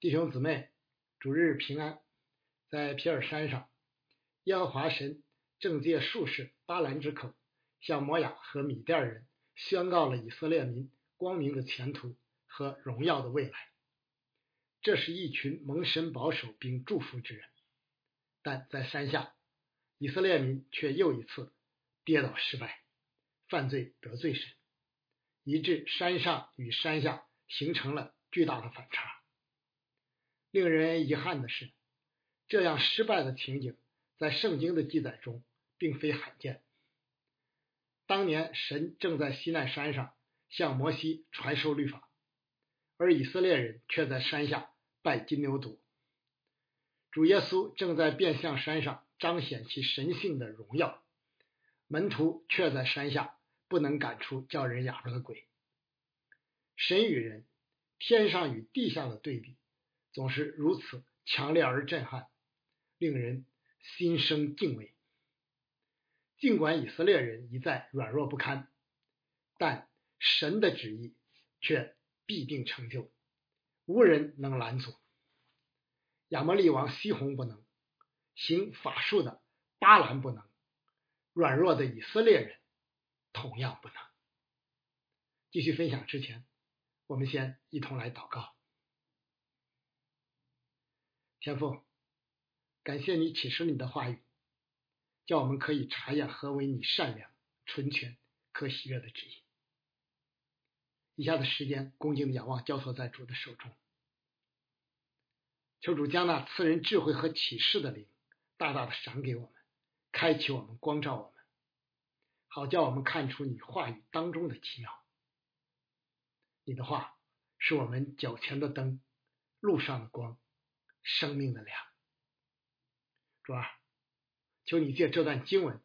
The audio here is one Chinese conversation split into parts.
弟兄姊妹，主日平安。在皮尔山上，耶和华神正借术士巴兰之口，向摩亚和米甸人宣告了以色列民光明的前途和荣耀的未来。这是一群蒙神保守并祝福之人，但在山下，以色列民却又一次跌倒失败，犯罪得罪神，以致山上与山下形成了巨大的反差。令人遗憾的是，这样失败的情景在圣经的记载中并非罕见。当年神正在西奈山上向摩西传授律法，而以色列人却在山下拜金牛犊。主耶稣正在变相山上彰显其神性的荣耀，门徒却在山下不能赶出叫人哑巴的鬼。神与人，天上与地下的对比。总是如此强烈而震撼，令人心生敬畏。尽管以色列人一再软弱不堪，但神的旨意却必定成就，无人能拦阻。亚摩利王西宏不能，行法术的巴兰不能，软弱的以色列人同样不能。继续分享之前，我们先一同来祷告。天父，感谢你启示你的话语，叫我们可以查验何为你善良、纯全、可喜悦的旨意。以下的时间，恭敬的仰望交托在主的手中，求主将那赐人智慧和启示的灵大大的赏给我们，开启我们，光照我们，好叫我们看出你话语当中的奇妙。你的话是我们脚前的灯，路上的光。生命的粮，主啊，求你借这段经文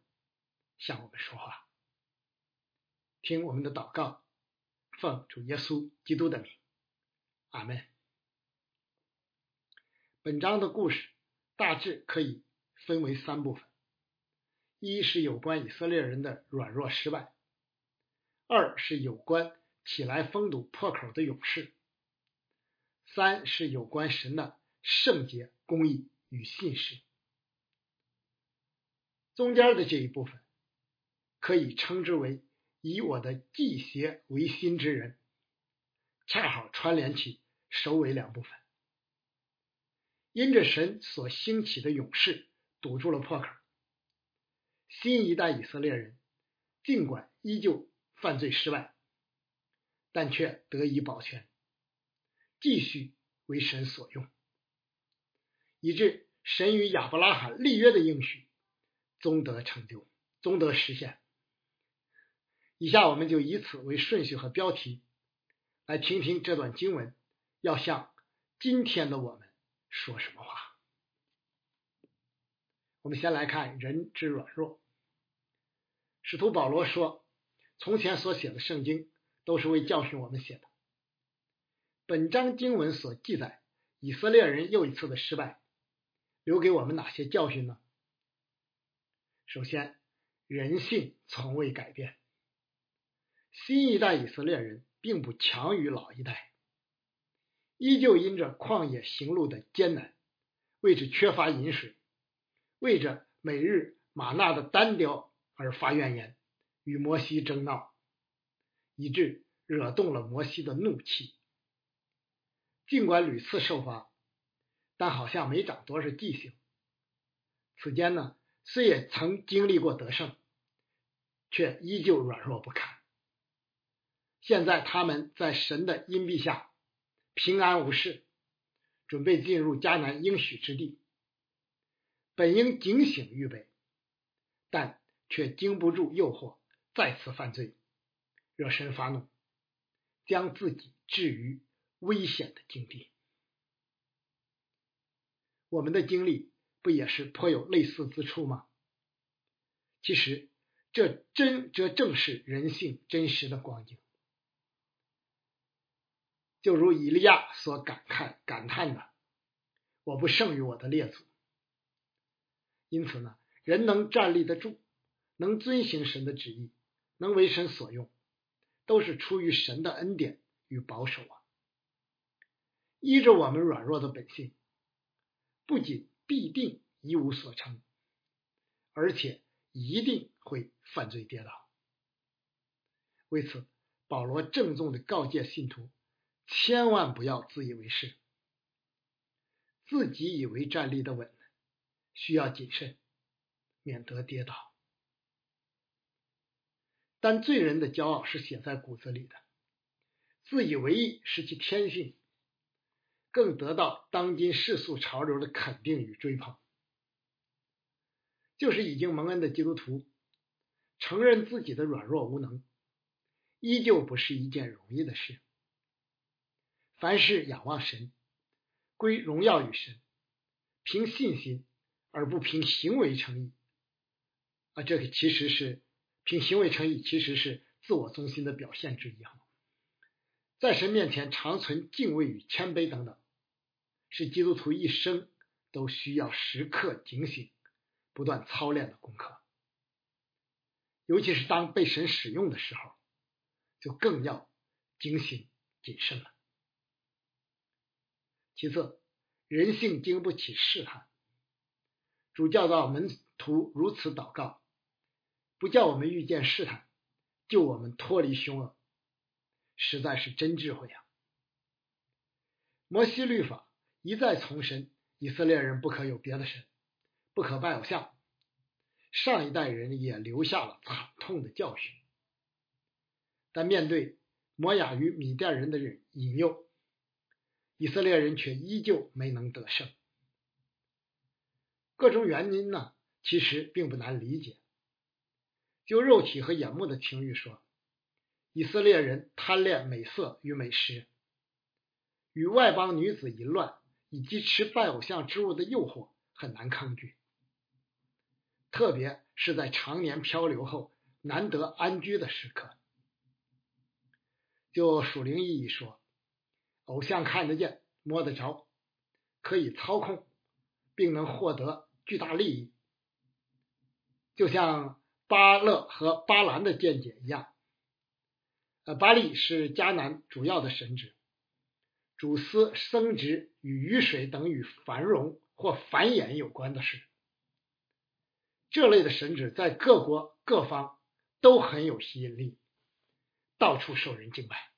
向我们说话，听我们的祷告，奉主耶稣基督的名，阿门。本章的故事大致可以分为三部分：一是有关以色列人的软弱失败；二是有关起来封堵破口的勇士；三是有关神的。圣洁、公义与信实，中间的这一部分可以称之为以我的祭邪为心之人，恰好串联起首尾两部分。因着神所兴起的勇士堵住了破口，新一代以色列人尽管依旧犯罪失败，但却得以保全，继续为神所用。以致神与亚伯拉罕立约的应许终得成就，终得实现。以下我们就以此为顺序和标题，来听听这段经文要向今天的我们说什么话。我们先来看人之软弱。使徒保罗说：“从前所写的圣经都是为教训我们写的。”本章经文所记载以色列人又一次的失败。留给我们哪些教训呢？首先，人性从未改变。新一代以色列人并不强于老一代，依旧因着旷野行路的艰难，为着缺乏饮水，为着每日玛纳的单调而发怨言，与摩西争闹，以致惹动了摩西的怒气。尽管屡次受罚。但好像没长多少记性。此间呢，虽也曾经历过得胜，却依旧软弱不堪。现在他们在神的荫庇下平安无事，准备进入迦南应许之地，本应警醒预备，但却经不住诱惑，再次犯罪，惹神发怒，将自己置于危险的境地。我们的经历不也是颇有类似之处吗？其实，这真这正是人性真实的光景。就如以利亚所感慨感叹的：“我不胜于我的列祖。”因此呢，人能站立得住，能遵行神的旨意，能为神所用，都是出于神的恩典与保守啊。依着我们软弱的本性，不仅必定一无所成，而且一定会犯罪跌倒。为此，保罗郑重的告诫信徒，千万不要自以为是，自己以为站立的稳，需要谨慎，免得跌倒。但罪人的骄傲是写在骨子里的，自以为意是其天性，更得到当今世俗潮流的肯定与追捧。就是已经蒙恩的基督徒，承认自己的软弱无能，依旧不是一件容易的事。凡事仰望神，归荣耀与神，凭信心而不凭行为诚意。啊，这个其实是。凭行为诚意，其实是自我中心的表现之一。哈，在神面前常存敬畏与谦卑等等，是基督徒一生都需要时刻警醒、不断操练的功课。尤其是当被神使用的时候，就更要警醒谨慎了。其次，人性经不起试探，主教导门徒如此祷告。不叫我们遇见试探，救我们脱离凶恶，实在是真智慧啊！摩西律法一再重申，以色列人不可有别的神，不可拜偶像。上一代人也留下了惨痛的教训，但面对摩亚与米甸人的引诱，以色列人却依旧没能得胜。各种原因呢，其实并不难理解。就肉体和眼目的情欲说，以色列人贪恋美色与美食，与外邦女子淫乱，以及吃拜偶像之物的诱惑很难抗拒。特别是在常年漂流后难得安居的时刻。就属灵意义说，偶像看得见、摸得着，可以操控，并能获得巨大利益，就像。巴勒和巴兰的见解一样，呃，巴利是迦南主要的神职，主司生殖与雨水等与繁荣或繁衍有关的事。这类的神祇在各国各方都很有吸引力，到处受人敬拜。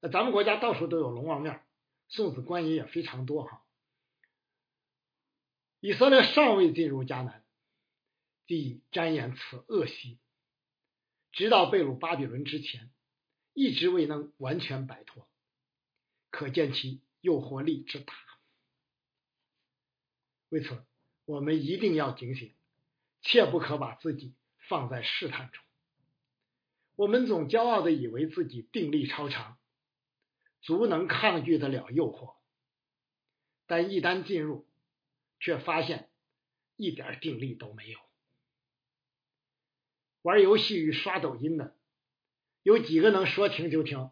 那咱们国家到处都有龙王庙，送子观音也非常多哈。以色列尚未进入迦南。地沾染此恶习，直到被掳巴比伦之前，一直未能完全摆脱，可见其诱惑力之大。为此，我们一定要警醒，切不可把自己放在试探中。我们总骄傲的以为自己定力超长，足能抗拒得了诱惑，但一旦进入，却发现一点定力都没有。玩游戏与刷抖音的，有几个能说停就停？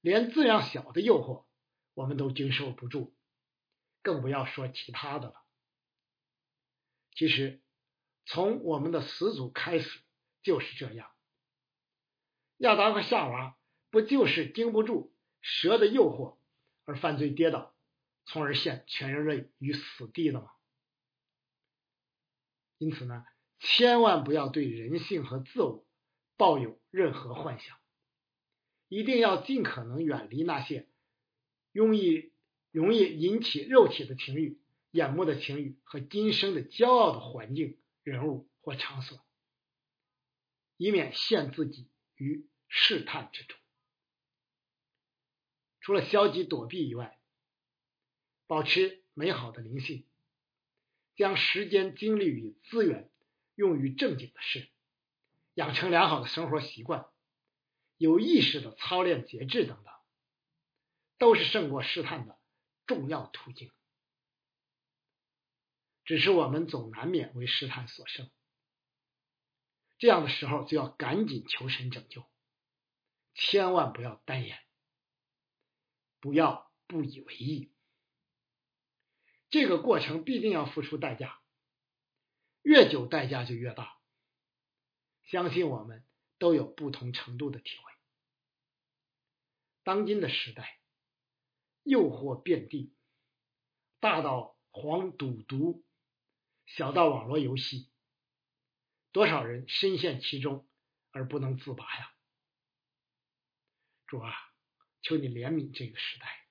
连这样小的诱惑，我们都经受不住，更不要说其他的了。其实，从我们的始祖开始就是这样。亚当和夏娃不就是经不住蛇的诱惑而犯罪跌倒，从而陷全人类于死地的吗？因此呢？千万不要对人性和自我抱有任何幻想，一定要尽可能远离那些容易容易引起肉体的情欲、眼目的情欲和今生的骄傲的环境、人物或场所，以免陷自己于试探之中。除了消极躲避以外，保持美好的灵性，将时间、精力与资源。用于正经的事，养成良好的生活习惯，有意识的操练节制等等，都是胜过试探的重要途径。只是我们总难免为试探所胜，这样的时候就要赶紧求神拯救，千万不要单言，不要不以为意，这个过程必定要付出代价。越久代价就越大，相信我们都有不同程度的体会。当今的时代，诱惑遍地，大到黄赌毒，小到网络游戏，多少人深陷其中而不能自拔呀！主啊，求你怜悯这个时代。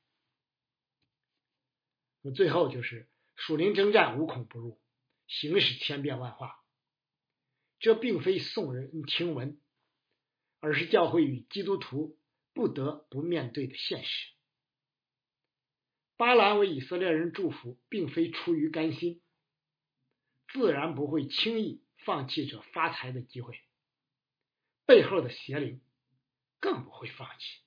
那最后就是属灵征战无孔不入，形势千变万化。这并非耸人听闻，而是教会与基督徒不得不面对的现实。巴兰为以色列人祝福，并非出于甘心，自然不会轻易放弃这发财的机会。背后的邪灵更不会放弃。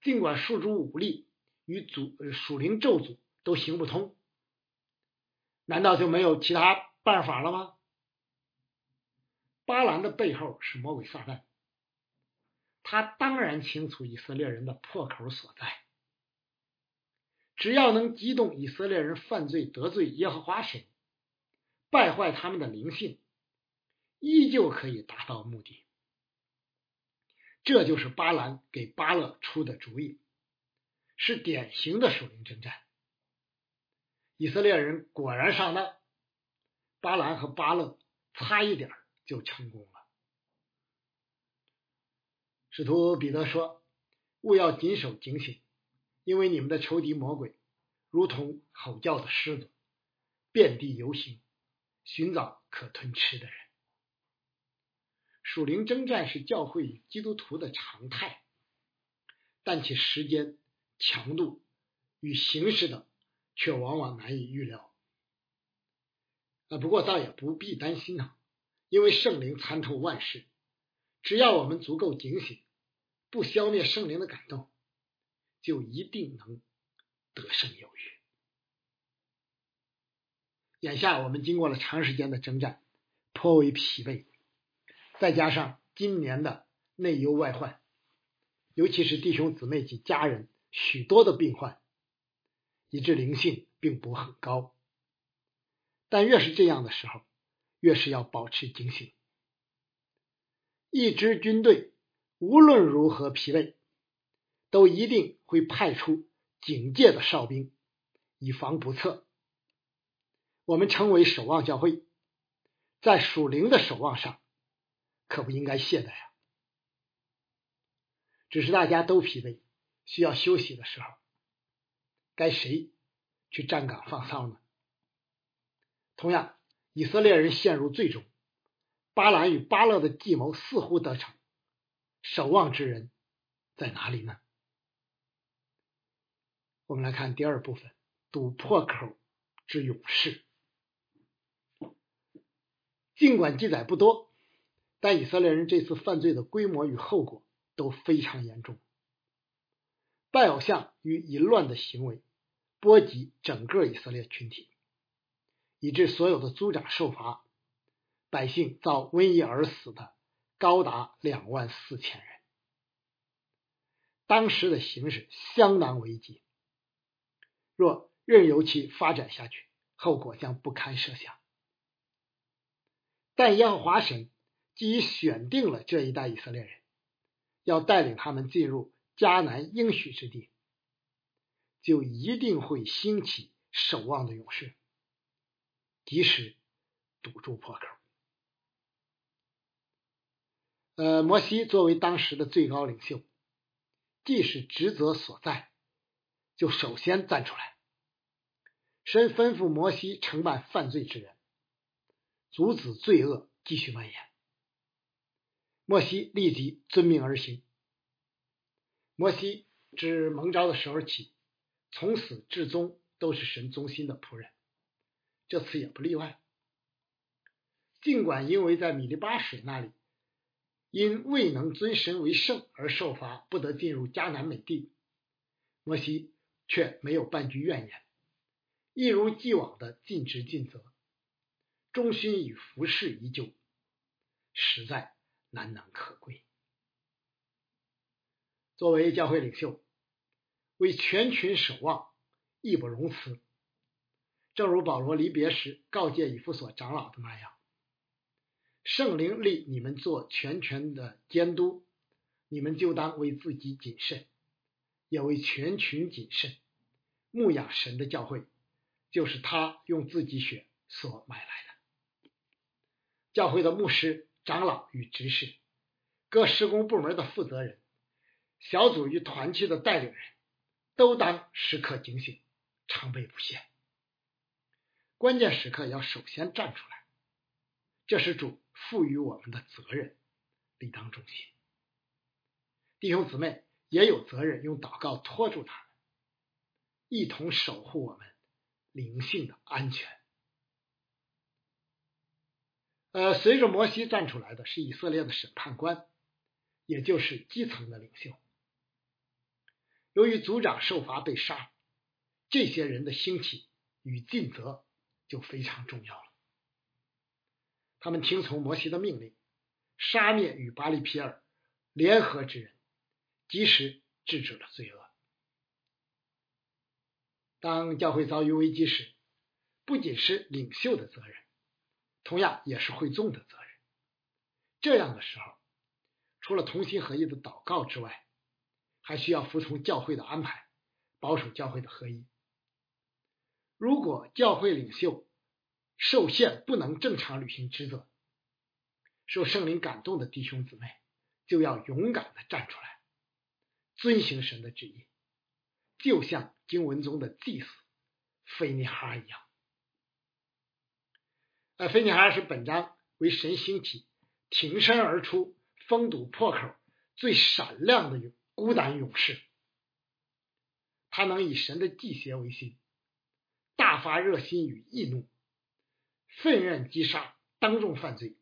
尽管数诸武力与主属灵咒诅都行不通，难道就没有其他办法了吗？巴兰的背后是魔鬼撒旦，他当然清楚以色列人的破口所在。只要能激动以色列人犯罪得罪耶和华神，败坏他们的灵性，依旧可以达到目的。这就是巴兰给巴勒出的主意，是典型的属灵征战。以色列人果然上当，巴兰和巴勒差一点就成功了。使徒彼得说：“勿要谨守警醒。”因为你们的仇敌魔鬼，如同吼叫的狮子，遍地游行，寻找可吞吃的人。属灵征战是教会与基督徒的常态，但其时间、强度与形式等，却往往难以预料。啊，不过倒也不必担心呢，因为圣灵参透万事，只要我们足够警醒，不消灭圣灵的感动。就一定能得胜有余。眼下我们经过了长时间的征战，颇为疲惫，再加上今年的内忧外患，尤其是弟兄姊妹及家人许多的病患，以致灵性并不很高。但越是这样的时候，越是要保持警醒。一支军队无论如何疲惫。都一定会派出警戒的哨兵，以防不测。我们称为守望教会，在属灵的守望上，可不应该懈怠啊。只是大家都疲惫，需要休息的时候，该谁去站岗放哨呢？同样，以色列人陷入最终，巴兰与巴勒的计谋似乎得逞，守望之人在哪里呢？我们来看第二部分，堵破口之勇士。尽管记载不多，但以色列人这次犯罪的规模与后果都非常严重。拜偶像与淫乱的行为波及整个以色列群体，以致所有的族长受罚，百姓遭瘟疫而死的高达两万四千人。当时的形势相当危急。若任由其发展下去，后果将不堪设想。但耶和华神既已选定了这一代以色列人，要带领他们进入迦南应许之地，就一定会兴起守望的勇士，及时堵住破口。呃，摩西作为当时的最高领袖，既是职责所在，就首先站出来。神吩咐摩西惩办犯罪之人，阻止罪恶继续蔓延。摩西立即遵命而行。摩西自蒙召的时候起，从始至终都是神忠心的仆人，这次也不例外。尽管因为在米利巴水那里，因未能尊神为圣而受罚，不得进入迦南美地，摩西却没有半句怨言。一如既往的尽职尽责，忠心与服侍依旧，实在难能可贵。作为教会领袖，为全群守望，义不容辞。正如保罗离别时告诫以弗所长老的那样：“圣灵立你们做全权的监督，你们就当为自己谨慎，也为全群谨慎牧养神的教会，就是他用自己血所买来的。教会的牧师、长老与执事，各施工部门的负责人，小组与团区的带领人，都当时刻警醒，常备不懈。关键时刻要首先站出来，这是主赋予我们的责任，理当重心。弟兄姊妹也有责任用祷告托住他们，一同守护我们灵性的安全。呃，随着摩西站出来的是以色列的审判官，也就是基层的领袖。由于族长受罚被杀，这些人的兴起与尽责就非常重要了。他们听从摩西的命令，杀灭与巴利皮尔联合之人。及时制止了罪恶。当教会遭遇危机时，不仅是领袖的责任，同样也是会众的责任。这样的时候，除了同心合一的祷告之外，还需要服从教会的安排，保守教会的合一。如果教会领袖受限不能正常履行职责，受圣灵感动的弟兄姊妹就要勇敢的站出来。遵行神的旨意，就像经文中的祭司菲尼哈一样。呃，菲尼哈是本章为神兴起、挺身而出、封堵破口最闪亮的勇孤胆勇士。他能以神的祭邪为心，大发热心与易怒，愤怨击杀当众犯罪、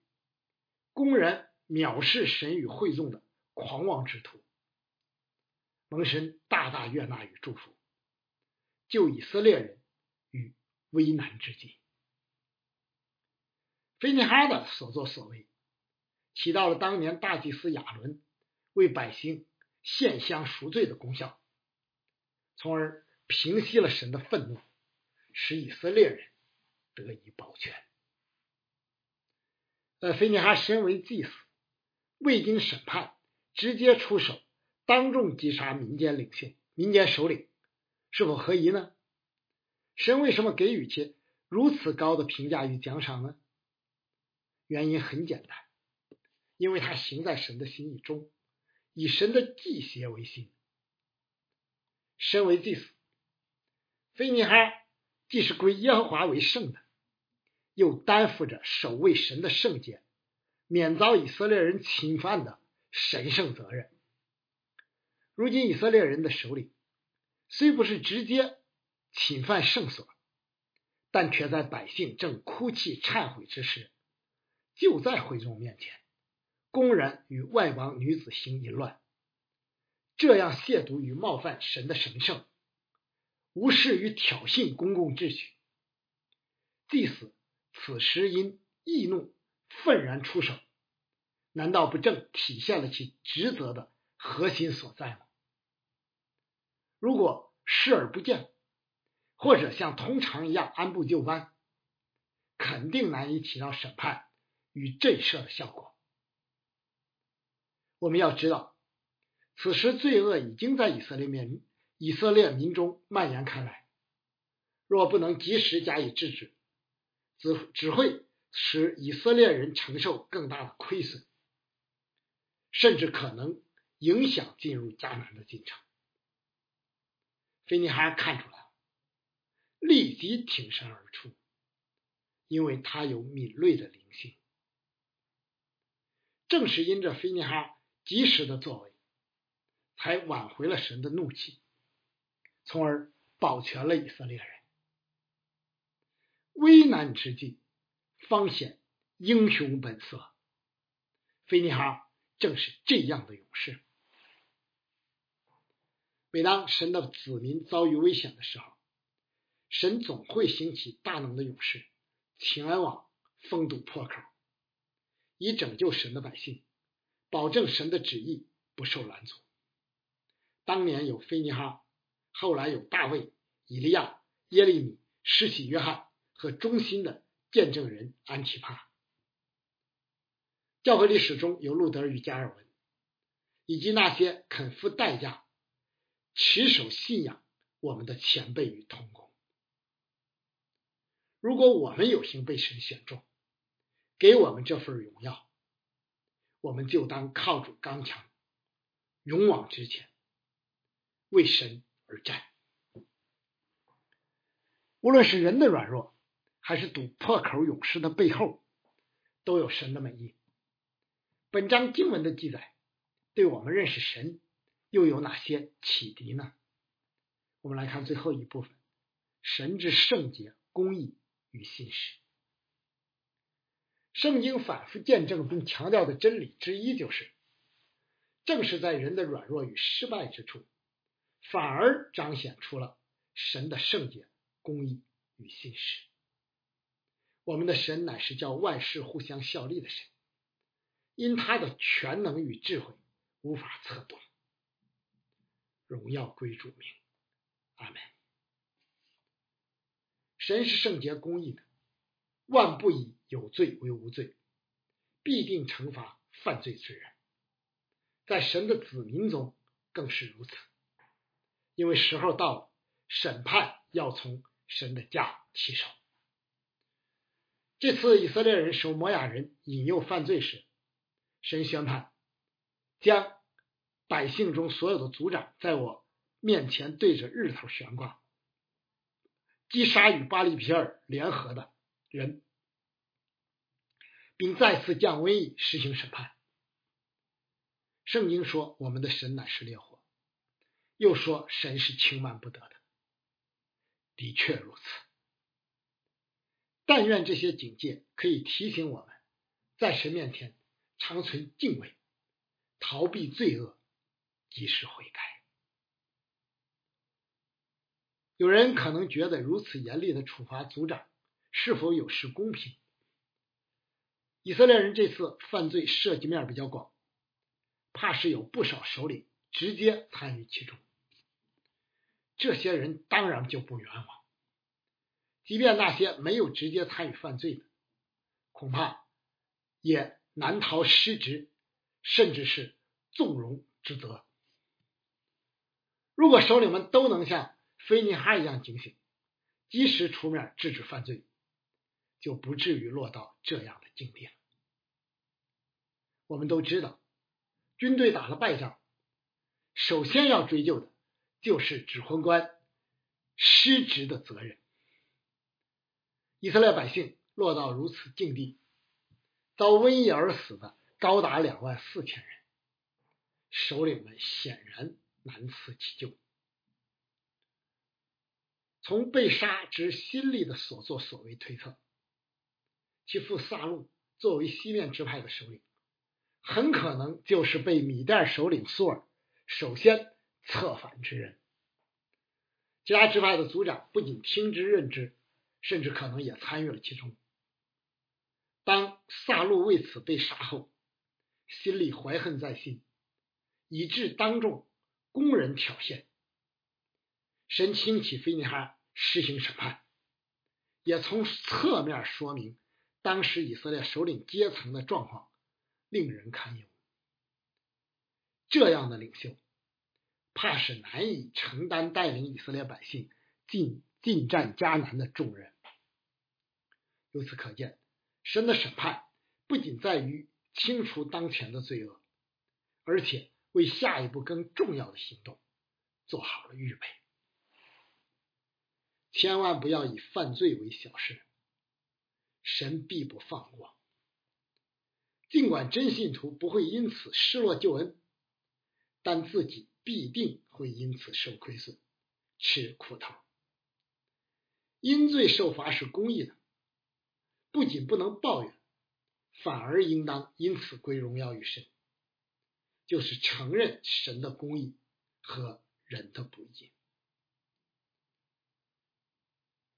公然藐视神与会众的狂妄之徒。蒙神大大悦纳与祝福，救以色列人于危难之际。菲尼哈的所作所为，起到了当年大祭司亚伦为百姓献香赎罪的功效，从而平息了神的愤怒，使以色列人得以保全。呃，菲尼哈身为祭司，未经审判，直接出手。当众击杀民间领袖、民间首领，是否合宜呢？神为什么给予其如此高的评价与奖赏呢？原因很简单，因为他行在神的心意中，以神的祭邪为心。身为祭司，菲尼哈既是归耶和华为圣的，又担负着守卫神的圣洁、免遭以色列人侵犯的神圣责任。如今以色列人的首领虽不是直接侵犯圣所，但却在百姓正哭泣忏悔之时，就在会众面前公然与外邦女子行淫乱，这样亵渎与冒犯神的神圣，无视与挑衅公共秩序，祭司此时因易怒愤然出手，难道不正体现了其职责的核心所在吗？如果视而不见，或者像通常一样按部就班，肯定难以起到审判与震慑的效果。我们要知道，此时罪恶已经在以色列民以色列民中蔓延开来，若不能及时加以制止，只只会使以色列人承受更大的亏损，甚至可能影响进入迦南的进程。菲尼哈看出来，立即挺身而出，因为他有敏锐的灵性。正是因着菲尼哈及时的作为，才挽回了神的怒气，从而保全了以色列人。危难之际，方显英雄本色。菲尼哈正是这样的勇士。每当神的子民遭遇危险的时候，神总会兴起大能的勇士，前往封堵破口，以拯救神的百姓，保证神的旨意不受拦阻。当年有菲尼哈，后来有大卫、以利亚、耶利米、施洗约翰和忠心的见证人安提帕。教会历史中有路德与加尔文，以及那些肯付代价。持守信仰我们的前辈与同工。如果我们有幸被神选中，给我们这份荣耀，我们就当靠住刚强，勇往直前，为神而战。无论是人的软弱，还是堵破口勇士的背后，都有神的美意。本章经文的记载，对我们认识神又有哪些启迪呢？我们来看最后一部分：神之圣洁、公义与信实。圣经反复见证并强调的真理之一，就是正是在人的软弱与失败之处，反而彰显出了神的圣洁、公义与信实。我们的神乃是叫万事互相效力的神，因他的全能与智慧无法测度。荣耀归主名，阿门。神是圣洁公义的。万不以有罪为无罪，必定惩罚犯罪之人。在神的子民中更是如此，因为时候到了，审判要从神的家起手。这次以色列人受摩亚人引诱犯罪时，神宣判将百姓中所有的族长在我面前对着日头悬挂，击杀与巴利皮尔联合的。人，并再次降瘟疫，实行审判。圣经说：“我们的神乃是烈火。”又说：“神是轻慢不得的。”的确如此。但愿这些警戒可以提醒我们，在神面前长存敬畏，逃避罪恶，及时悔改。有人可能觉得如此严厉的处罚族长。是否有失公平？以色列人这次犯罪涉及面比较广，怕是有不少首领直接参与其中。这些人当然就不冤枉，即便那些没有直接参与犯罪的，恐怕也难逃失职，甚至是纵容之责。如果首领们都能像菲尼哈一样警醒，及时出面制止犯罪，就不至于落到这样的境地了。我们都知道，军队打了败仗，首先要追究的就是指挥官失职的责任。以色列百姓落到如此境地，遭瘟疫而死的高达两万四千人，首领们显然难辞其咎。从被杀之心力的所作所为推测。其父萨路作为西面支派的首领，很可能就是被米代首领苏尔首先策反之人。其他支派的族长不仅听之任之，甚至可能也参与了其中。当萨路为此被杀后，心里怀恨在心，以致当众公然挑衅。神兴起菲尼哈实行审判，也从侧面说明。当时以色列首领阶层的状况令人堪忧，这样的领袖怕是难以承担带领以色列百姓进进战迦南的重任。由此可见，神的审判不仅在于清除当前的罪恶，而且为下一步更重要的行动做好了预备。千万不要以犯罪为小事。神必不放过，尽管真信徒不会因此失落救恩，但自己必定会因此受亏损，吃苦头。因罪受罚是公义的，不仅不能抱怨，反而应当因此归荣耀于神，就是承认神的公义和人的不义。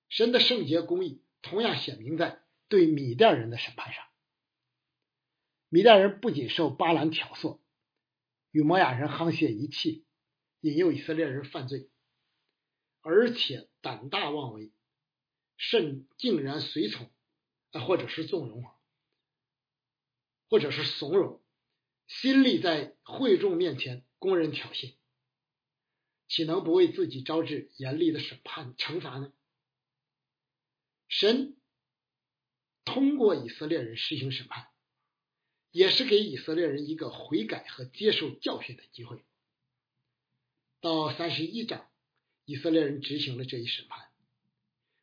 神的圣洁公义同样显明在。对米甸人的审判上，米甸人不仅受巴兰挑唆，与摩亚人沆瀣一气，引诱以色列人犯罪，而且胆大妄为，甚竟然随从，啊或者是纵容，或者是怂恿，心力在会众面前公然挑衅，岂能不为自己招致严厉的审判惩罚呢？神通过以色列人实行审判，也是给以色列人一个悔改和接受教训的机会。到三十一章，以色列人执行了这一审判，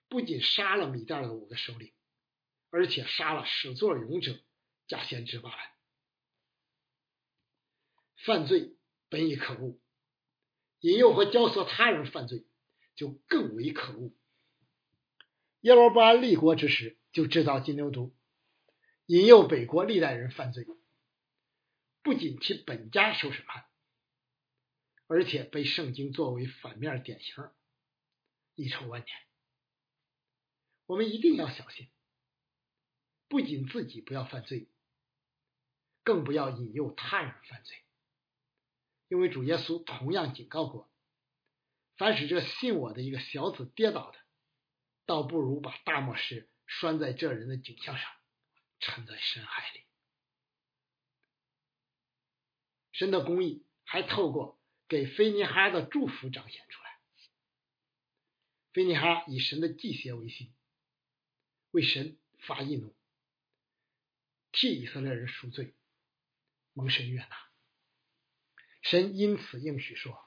不仅杀了米甸的五个首领，而且杀了始作俑者加先知巴兰。犯罪本已可恶。引诱和教唆他人犯罪，就更为可恶。耶罗波安立国之时，就制造金牛犊，引诱北国历代人犯罪，不仅其本家受审判，而且被圣经作为反面典型，遗臭万年。我们一定要小心，不仅自己不要犯罪，更不要引诱他人犯罪。因为主耶稣同样警告过：“凡使这信我的一个小子跌倒的，倒不如把大磨石拴在这人的颈项上，沉在深海里。”神的公义还透过给菲尼哈的祝福彰显出来。菲尼哈以神的祭邪为心，为神发义怒，替以色列人赎罪，蒙神悦纳。神因此应许说：“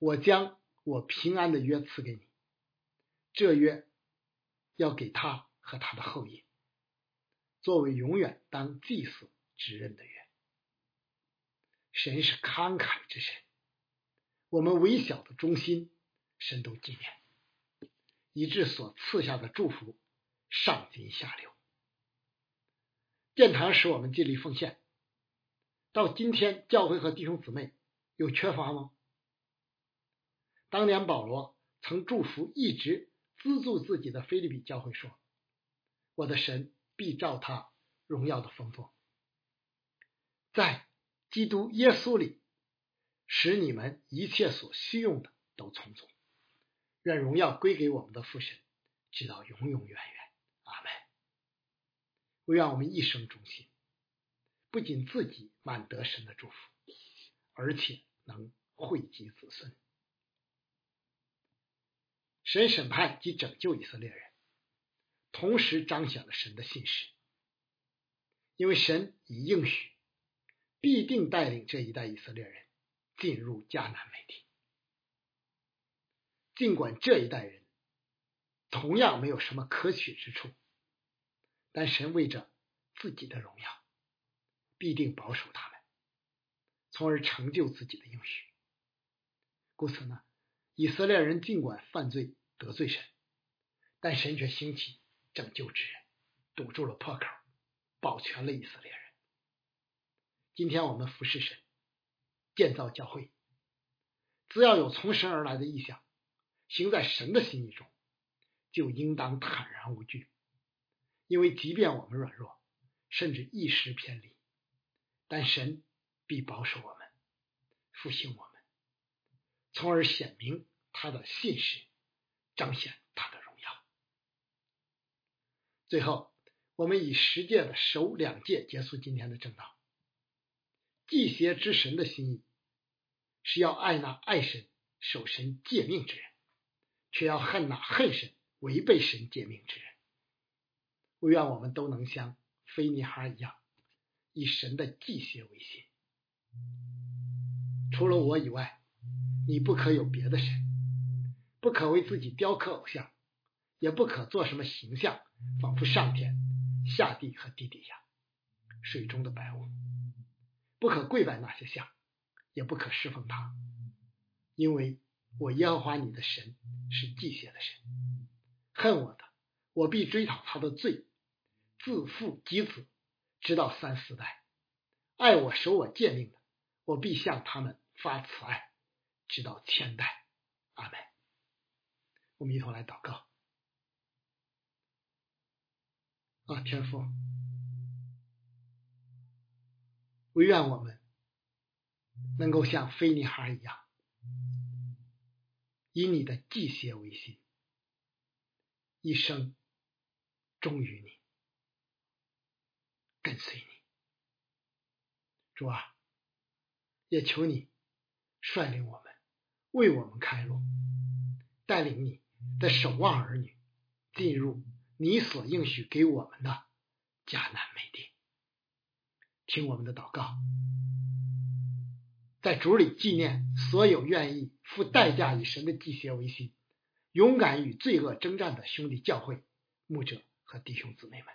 我将我平安的约赐给你，这约要给他和他的后裔，作为永远当祭祀之人的约。神是慷慨之神，我们微小的忠心，神都纪念，以致所赐下的祝福上金下流。殿堂使我们尽力奉献。”到今天，教会和弟兄姊妹有缺乏吗？当年保罗曾祝福一直资助自己的菲利比教会说：“我的神必照他荣耀的丰富，在基督耶稣里，使你们一切所需用的都充足。愿荣耀归给我们的父神，直到永永远远。阿门。会让我们一生忠心。”不仅自己满得神的祝福，而且能惠及子孙。神审判及拯救以色列人，同时彰显了神的信实，因为神已应许必定带领这一代以色列人进入迦南美地。尽管这一代人同样没有什么可取之处，但神为着自己的荣耀。必定保守他们，从而成就自己的应许。故此呢，以色列人尽管犯罪得罪神，但神却兴起拯救之人，堵住了破口，保全了以色列人。今天我们服侍神，建造教会，只要有从神而来的意向，行在神的心意中，就应当坦然无惧，因为即便我们软弱，甚至一时偏离。但神必保守我们，复兴我们，从而显明他的信实，彰显他的荣耀。最后，我们以十诫的首两诫结束今天的正道。祭邪之神的心意是要爱那爱神、守神诫命之人，却要恨那恨神、违背神诫命之人。愿我们都能像菲尼哈一样。以神的祭血为心，除了我以外，你不可有别的神，不可为自己雕刻偶像，也不可做什么形象，仿佛上天、下地和地底下、水中的白物，不可跪拜那些像，也不可侍奉他，因为我耶和华你的神是祭血的神，恨我的，我必追讨他的罪，自父及子。直到三四代，爱我守我诫命的，我必向他们发慈爱，直到千代。阿门。我们一同来祷告。啊，天父，我愿我们能够像菲尼哈一样，以你的祭邪为心，一生忠于你。跟随你，主啊，也求你率领我们为我们开路，带领你的守望儿女进入你所应许给我们的迦南美地。听我们的祷告，在主里纪念所有愿意付代价以神的祭血为心、勇敢与罪恶征战的兄弟教会、牧者和弟兄姊妹们。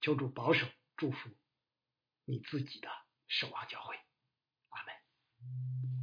求主保守、祝福你自己的守望教会。阿门。